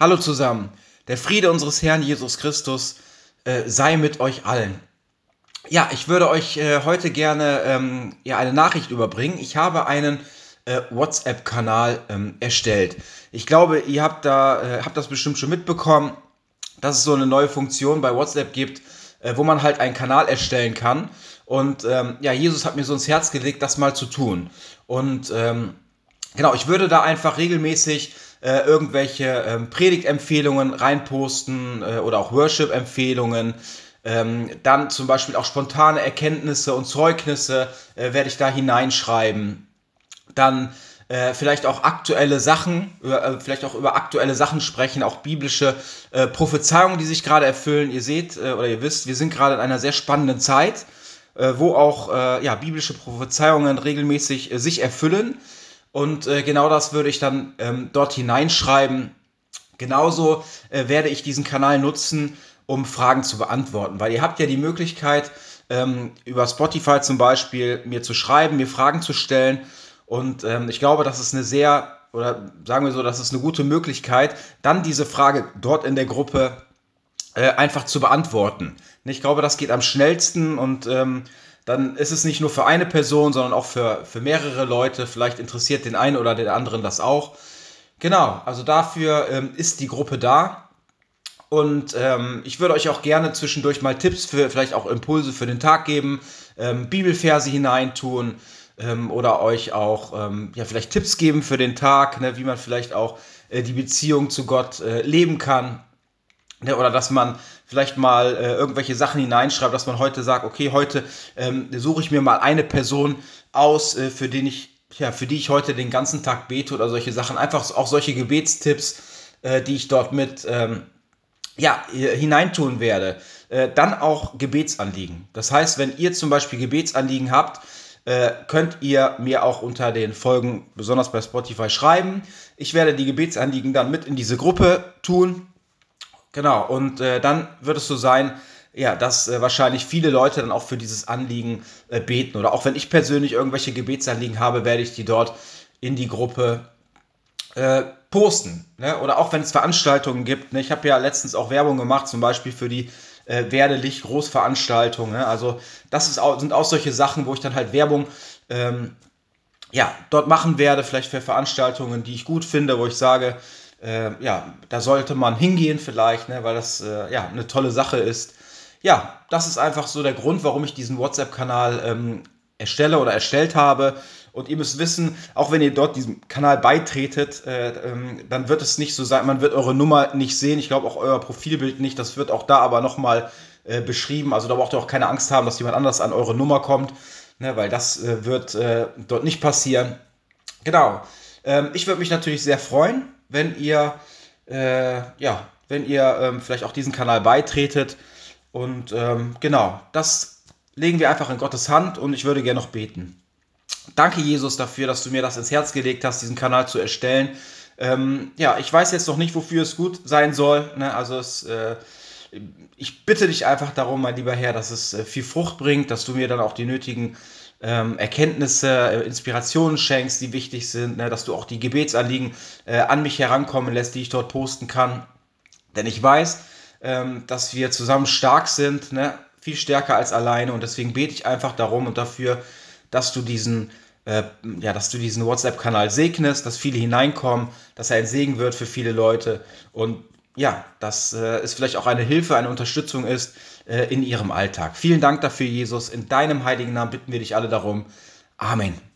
Hallo zusammen. Der Friede unseres Herrn Jesus Christus äh, sei mit euch allen. Ja, ich würde euch äh, heute gerne ähm, ja, eine Nachricht überbringen. Ich habe einen äh, WhatsApp-Kanal ähm, erstellt. Ich glaube, ihr habt, da, äh, habt das bestimmt schon mitbekommen, dass es so eine neue Funktion bei WhatsApp gibt, äh, wo man halt einen Kanal erstellen kann. Und ähm, ja, Jesus hat mir so ins Herz gelegt, das mal zu tun. Und ähm, genau, ich würde da einfach regelmäßig äh, irgendwelche ähm, Predigtempfehlungen reinposten äh, oder auch Worship-Empfehlungen. Ähm, dann zum Beispiel auch spontane Erkenntnisse und Zeugnisse äh, werde ich da hineinschreiben. Dann äh, vielleicht auch aktuelle Sachen, über, äh, vielleicht auch über aktuelle Sachen sprechen, auch biblische äh, Prophezeiungen, die sich gerade erfüllen. Ihr seht äh, oder ihr wisst, wir sind gerade in einer sehr spannenden Zeit, äh, wo auch ja, biblische Prophezeiungen regelmäßig sich erfüllen. Und äh, genau das würde ich dann ähm, dort hineinschreiben. Genauso äh, werde ich diesen Kanal nutzen, um Fragen zu beantworten, weil ihr habt ja die Möglichkeit, ähm, über Spotify zum Beispiel mir zu schreiben, mir Fragen zu stellen. Und ähm, ich glaube, das ist eine sehr, oder sagen wir so, das ist eine gute Möglichkeit, dann diese Frage dort in der Gruppe äh, einfach zu beantworten. Ich glaube, das geht am schnellsten und ähm, dann ist es nicht nur für eine Person, sondern auch für, für mehrere Leute. Vielleicht interessiert den einen oder den anderen das auch. Genau, also dafür ähm, ist die Gruppe da. Und ähm, ich würde euch auch gerne zwischendurch mal Tipps für vielleicht auch Impulse für den Tag geben, ähm, Bibelverse hineintun ähm, oder euch auch ähm, ja, vielleicht Tipps geben für den Tag, ne, wie man vielleicht auch äh, die Beziehung zu Gott äh, leben kann. Ne, oder dass man vielleicht mal äh, irgendwelche Sachen hineinschreibt, dass man heute sagt, okay, heute ähm, suche ich mir mal eine Person aus, äh, für den ich, ja, für die ich heute den ganzen Tag bete oder solche Sachen. Einfach auch solche Gebetstipps, äh, die ich dort mit ähm, ja, hineintun werde. Äh, dann auch Gebetsanliegen. Das heißt, wenn ihr zum Beispiel Gebetsanliegen habt, äh, könnt ihr mir auch unter den Folgen, besonders bei Spotify, schreiben. Ich werde die Gebetsanliegen dann mit in diese Gruppe tun Genau, und äh, dann wird es so sein, ja, dass äh, wahrscheinlich viele Leute dann auch für dieses Anliegen äh, beten. Oder auch wenn ich persönlich irgendwelche Gebetsanliegen habe, werde ich die dort in die Gruppe äh, posten. Ne? Oder auch wenn es Veranstaltungen gibt. Ne? Ich habe ja letztens auch Werbung gemacht, zum Beispiel für die äh, Werdelicht Großveranstaltung. Ne? Also das ist auch, sind auch solche Sachen, wo ich dann halt Werbung ähm, ja, dort machen werde, vielleicht für Veranstaltungen, die ich gut finde, wo ich sage, äh, ja, da sollte man hingehen vielleicht, ne, weil das äh, ja eine tolle Sache ist. Ja, das ist einfach so der Grund, warum ich diesen WhatsApp-Kanal ähm, erstelle oder erstellt habe. Und ihr müsst wissen, auch wenn ihr dort diesem Kanal beitretet, äh, ähm, dann wird es nicht so sein, man wird eure Nummer nicht sehen. Ich glaube auch euer Profilbild nicht. Das wird auch da aber nochmal äh, beschrieben. Also da braucht ihr auch keine Angst haben, dass jemand anders an eure Nummer kommt, ne, weil das äh, wird äh, dort nicht passieren. Genau. Ähm, ich würde mich natürlich sehr freuen, wenn ihr, äh, ja, wenn ihr ähm, vielleicht auch diesen Kanal beitretet. Und ähm, genau, das legen wir einfach in Gottes Hand und ich würde gerne noch beten. Danke, Jesus, dafür, dass du mir das ins Herz gelegt hast, diesen Kanal zu erstellen. Ähm, ja, ich weiß jetzt noch nicht, wofür es gut sein soll. Ne? Also es, äh, ich bitte dich einfach darum, mein lieber Herr, dass es äh, viel Frucht bringt, dass du mir dann auch die nötigen ähm, Erkenntnisse, äh, Inspirationen schenkst, die wichtig sind, ne, dass du auch die Gebetsanliegen äh, an mich herankommen lässt, die ich dort posten kann. Denn ich weiß, ähm, dass wir zusammen stark sind, ne, viel stärker als alleine und deswegen bete ich einfach darum und dafür, dass du diesen äh, ja, dass du diesen WhatsApp-Kanal segnest, dass viele hineinkommen, dass er ein Segen wird für viele Leute und ja, dass äh, es vielleicht auch eine Hilfe, eine Unterstützung ist äh, in ihrem Alltag. Vielen Dank dafür, Jesus. In deinem heiligen Namen bitten wir dich alle darum. Amen.